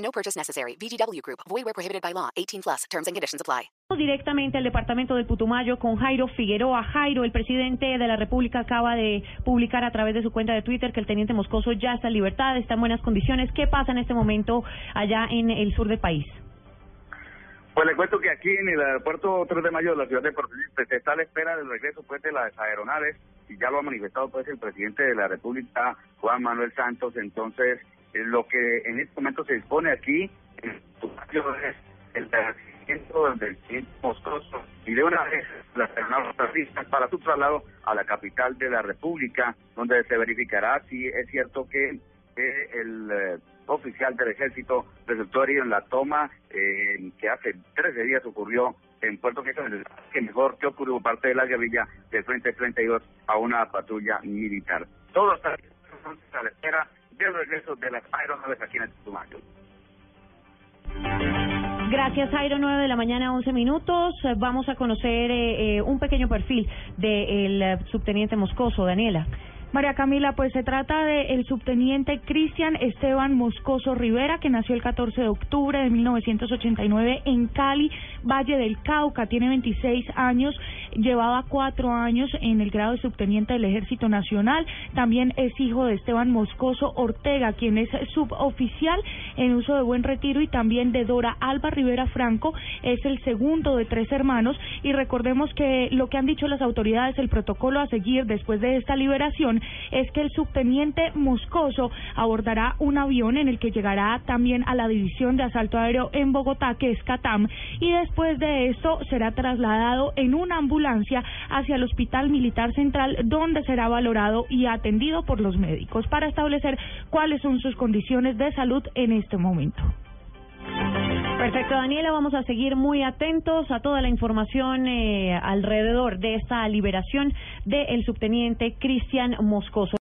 No purchase necessary. VGW Group. Void where prohibited by law. 18 plus. Terms and conditions apply. Directamente al departamento del Putumayo con Jairo Figueroa. Jairo, el presidente de la República acaba de publicar a través de su cuenta de Twitter que el teniente Moscoso ya está en libertad, está en buenas condiciones. ¿Qué pasa en este momento allá en el sur del país? Pues le cuento que aquí en el aeropuerto 3 de mayo de la ciudad de Puerto Rico se está a la espera del regreso pues de las aeronaves y ya lo ha manifestado pues el presidente de la República Juan Manuel Santos entonces lo que en este momento se dispone aquí es el recibimiento del presidente Moscoso y de una vez las aeronaves para su traslado a la capital de la República donde se verificará si es cierto que, el eh, oficial del ejército resultó herido en la toma eh, que hace 13 días ocurrió en Puerto Rico, que mejor que ocurrió parte de la guerrilla del Frente 32 a una patrulla militar. Todo está aeronaves aquí en el Tumayo. Gracias, Jairo. 9 de la mañana, 11 minutos. Vamos a conocer eh, eh, un pequeño perfil del eh, subteniente Moscoso, Daniela. María Camila, pues se trata del subteniente Cristian Esteban Moscoso Rivera, que nació el 14 de octubre de 1989 en Cali, Valle del Cauca. Tiene 26 años, llevaba cuatro años en el grado de subteniente del Ejército Nacional. También es hijo de Esteban Moscoso Ortega, quien es suboficial en uso de buen retiro, y también de Dora Alba Rivera Franco, es el segundo de tres hermanos. Y recordemos que lo que han dicho las autoridades, el protocolo a seguir después de esta liberación, es que el subteniente Moscoso abordará un avión en el que llegará también a la división de asalto aéreo en Bogotá, que es CATAM, y después de esto será trasladado en una ambulancia hacia el Hospital Militar Central, donde será valorado y atendido por los médicos para establecer cuáles son sus condiciones de salud en este momento. Perfecto, Daniela. Vamos a seguir muy atentos a toda la información eh, alrededor de esta liberación del subteniente Cristian Moscoso.